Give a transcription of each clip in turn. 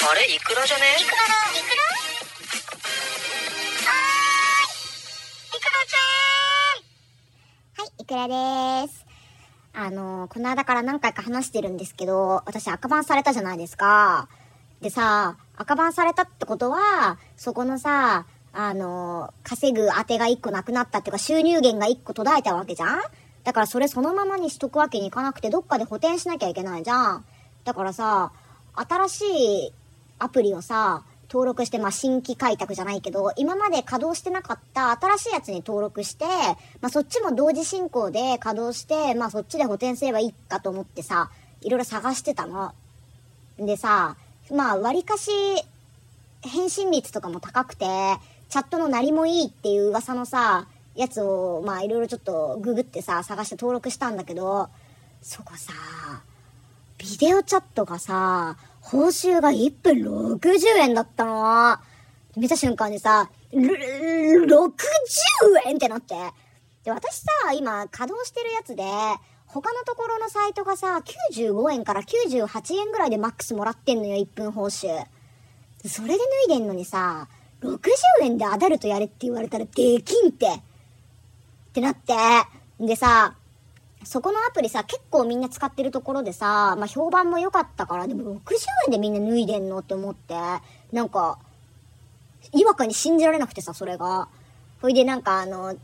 あれイクラじゃね？イクラのイクラはいイクラちゃんはい、イクラです。あの、この間から何回か話してるんですけど、私赤番されたじゃないですか。でさ、赤番されたってことは、そこのさ、あの、稼ぐ当てが1個なくなったっていうか収入源が1個途絶えたわけじゃん？だからそれそのままにしとくわけにいかなくてどっかで補填しなきゃいけないじゃん。だからさ、新しいアプリをさ、登録して、まあ、新規開拓じゃないけど、今まで稼働してなかった新しいやつに登録して、まあ、そっちも同時進行で稼働して、まあ、そっちで補填すればいいかと思ってさ、いろいろ探してたの。でさ、まあ、割かし、返信率とかも高くて、チャットのなりもいいっていう噂のさ、やつを、まあ、いろいろちょっとググってさ、探して登録したんだけど、そこさ、ビデオチャットがさ、報酬が1分60円だったの。見た瞬間にさ、60円ってなって。で、私さ、今稼働してるやつで、他のところのサイトがさ、95円から98円ぐらいでマックスもらってんのよ、1分報酬。それで脱いでんのにさ、60円でアダルトやれって言われたらできんって。ってなって。でさ、そこのアプリさ、結構みんな使ってるところでさ、まあ、評判も良かったから、でも60円でみんな脱いでんのって思って、なんか、違和感に信じられなくてさ、それが。ほいでなんかあの、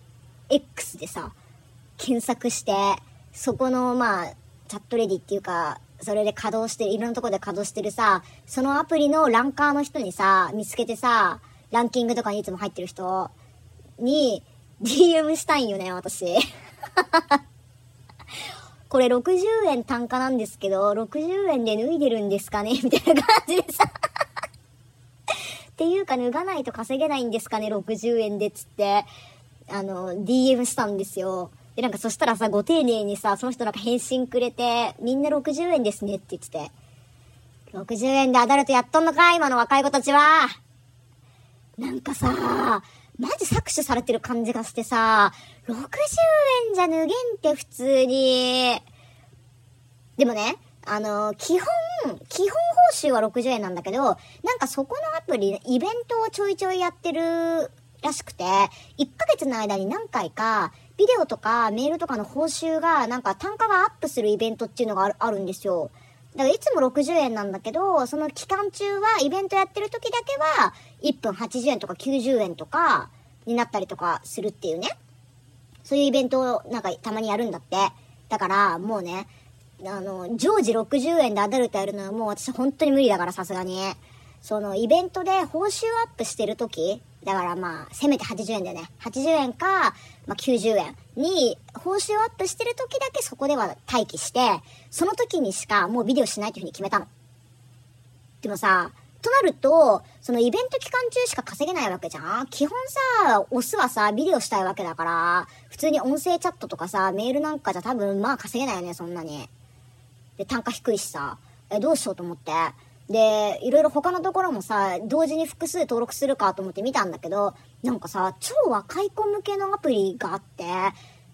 X でさ、検索して、そこのまあ、チャットレディっていうか、それで稼働してる、いろんなとこで稼働してるさ、そのアプリのランカーの人にさ、見つけてさ、ランキングとかにいつも入ってる人に、DM したいんよね、私。これ60円単価なんですけど、60円で脱いでるんですかね？みたいな感じでさ。っていうか脱がないと稼げないんですかね ?60 円でっつって、あの、DM したんですよ。で、なんかそしたらさ、ご丁寧にさ、その人なんか返信くれて、みんな60円ですねって言ってて。60円でアダルトやっとんのか？今の若い子たちは。なんかさ、マジ搾取されてる感じがしてさ、60円じゃ脱げんって普通に。でもね、あの、基本、基本報酬は60円なんだけど、なんかそこのアプリ、イベントをちょいちょいやってるらしくて、1ヶ月の間に何回か、ビデオとかメールとかの報酬が、なんか単価がアップするイベントっていうのがあるあるんですよ。だからいつも60円なんだけど、その期間中は、イベントやってる時だけは、1分80円とか90円とか、になったりとかするっていうね。そういうイベントをなんかたまにやるんだって。だから、もうね、あの、常時60円でアダルトやるのはもう私本当に無理だからさすがに。そのイベントで報酬アップしてる時だからまあ、せめて80円だよね。80円か、まあ90円に報酬アップしてる時だけそこでは待機して、その時にしかもうビデオしないというふうに決めたの。でもさ、となると、そのイベント期間中しか稼げないわけじゃん基本さ、オスはさ、ビデオしたいわけだから、普通に音声チャットとかさ、メールなんかじゃ多分まあ稼げないよね、そんなに。で、単価低いしさ、え、どうしようと思って？で、いろいろ他のところもさ、同時に複数登録するかと思って見たんだけど、なんかさ、超若い子向けのアプリがあって、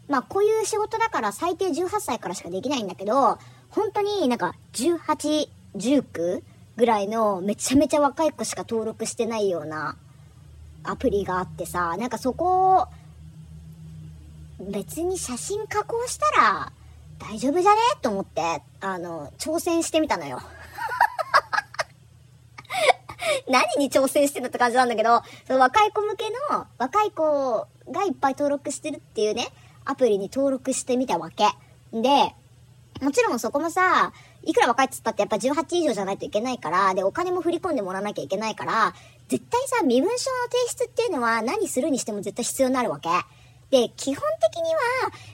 まあこういう仕事だから最低18歳からしかできないんだけど、本当になんか18、19ぐらいのめちゃめちゃ若い子しか登録してないようなアプリがあってさ、なんかそこを、別に写真加工したら大丈夫じゃね？と思って、あの、挑戦してみたのよ。何に挑戦してるって感じなんだけど、その若い子向けの、若い子がいっぱい登録してるっていうね、アプリに登録してみたわけ。で、もちろんそこもさ、いくら若いっつったってやっぱ18以上じゃないといけないから、で、お金も振り込んでもらわなきゃいけないから、絶対さ、身分証の提出っていうのは何するにしても絶対必要になるわけ。で、基本的には、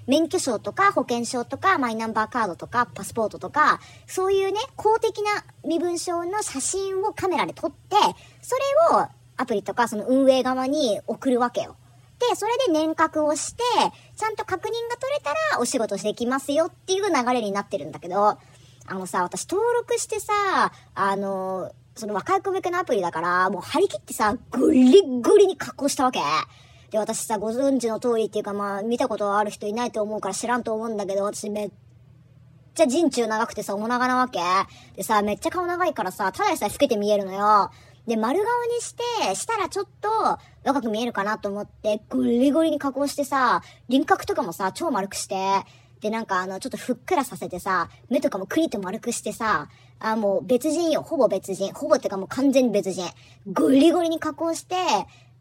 免許証とか保険証とかマイナンバーカードとかパスポートとか、そういうね、公的な身分証の写真をカメラで撮って、それをアプリとかその運営側に送るわけよ。で、それで年確をして、ちゃんと確認が取れたらお仕事できますよっていう流れになってるんだけど、あのさ、私登録してさ、あの、その若い子向けのアプリだから、もう張り切ってさ、グリッグリに加工したわけ。で、私さ、ご存知の通りっていうかまあ、見たことある人いないと思うから知らんと思うんだけど、私めっちゃ人中長くてさ、お長なわけ。でさ、めっちゃ顔長いからさ、ただでさえ老けて見えるのよ。で、丸顔にして、したらちょっと若く見えるかなと思って、ゴリゴリに加工してさ、輪郭とかもさ、超丸くして、で、なんかあの、ちょっとふっくらさせてさ、目とかもクリッと丸くしてさ、あ、もう別人よ。ほぼ別人。ほぼってかもう完全に別人。ゴリゴリに加工して、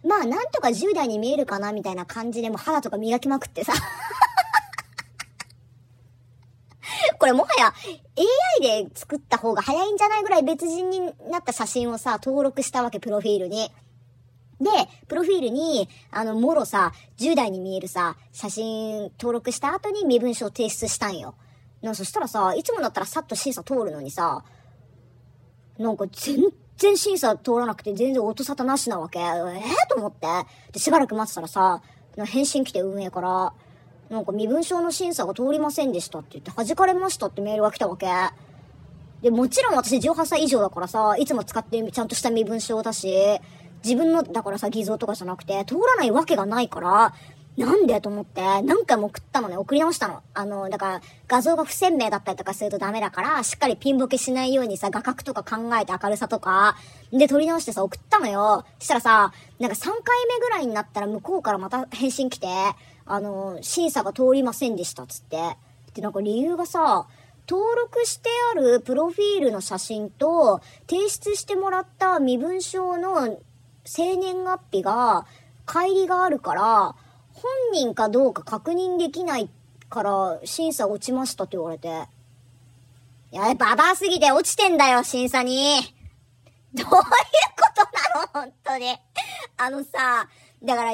まあなんとか10代に見えるかなみたいな感じでも肌とか磨きまくってさ。これもはや AI で作った方が早いんじゃないぐらい別人になった写真をさ、登録したわけ、プロフィールに。で、プロフィールに、あの、もろさ、10代に見えるさ、写真登録した後に身分証提出したんよ。なそしたらさ、いつもだったらさっと審査通るのにさ、なんか全然審査通らなくて全然音沙汰なしなわけ。えー、と思って。で、しばらく待ってたらさ、返信来て運営から、なんか身分証の審査が通りませんでしたって言って、弾かれましたってメールが来たわけ。で、もちろん私18歳以上だからさ、いつも使ってるちゃんとした身分証だし、自分の、だからさ、偽造とかじゃなくて、通らないわけがないから、なんでと思って、何回も送ったのね、送り直したの。あの、だから、画像が不鮮明だったりとかするとダメだから、しっかりピンボケしないようにさ、画角とか考えて明るさとか、で、撮り直してさ、送ったのよ。したらさ、なんか3回目ぐらいになったら向こうからまた返信来て、あの、審査が通りませんでした、つって。で、なんか理由がさ、登録してあるプロフィールの写真と、提出してもらった身分証の生年月日が、乖離があるから、本人かどうか確認できないから審査落ちましたって言われて。いや、ババアすぎて落ちてんだよ、審査に。どういうことなの本当に。あのさ、だから、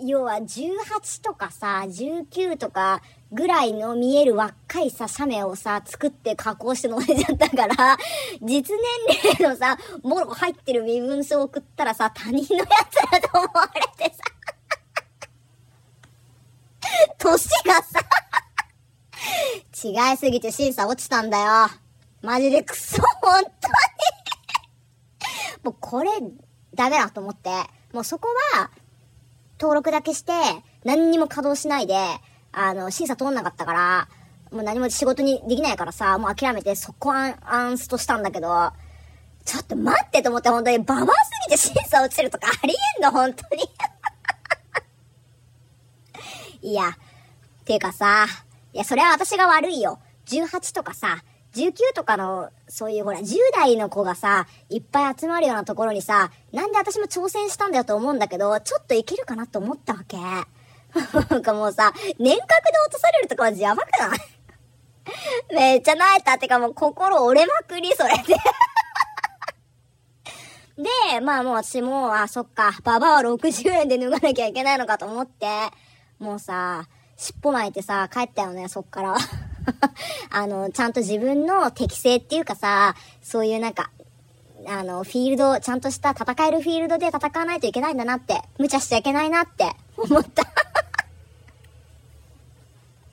要は18とかさ、19とかぐらいの見える若いさ、写メをさ、作って加工して載せちゃったから、実年齢のさ、もろ入ってる身分証送ったらさ、他人のやつだと思われてさ、年がさ違いすぎて審査落ちたんだよ。マジでクソ、本当にもうこれ、ダメだと思って。もうそこは、登録だけして、何にも稼働しないで、あの、審査通んなかったから、もう何も仕事にできないからさ、もう諦めて、そこアン、アンスとしたんだけど、ちょっと待ってと思って、本当に、ババアすぎて審査落ちるとかありえんの、本当に。いや、ていうかさ、いや、それは私が悪いよ。18とかさ、19とかの、そういうほら、10代の子がさ、いっぱい集まるようなところにさ、なんで私も挑戦したんだよと思うんだけど、ちょっといけるかなと思ったわけ。なんかもうさ、年格で落とされるとかはやばくない？めっちゃ泣いた。ってかもう心折れまくり、それで で、まあもう私も、あ、そっか、ババは60円で脱がなきゃいけないのかと思って、もうさ、尻尾巻いてさ、帰ったよね、そっから。あの、ちゃんと自分の適性っていうかさ、そういうなんか、あの、フィールド、ちゃんとした戦えるフィールドで戦わないといけないんだなって、無茶しちゃいけないなって思った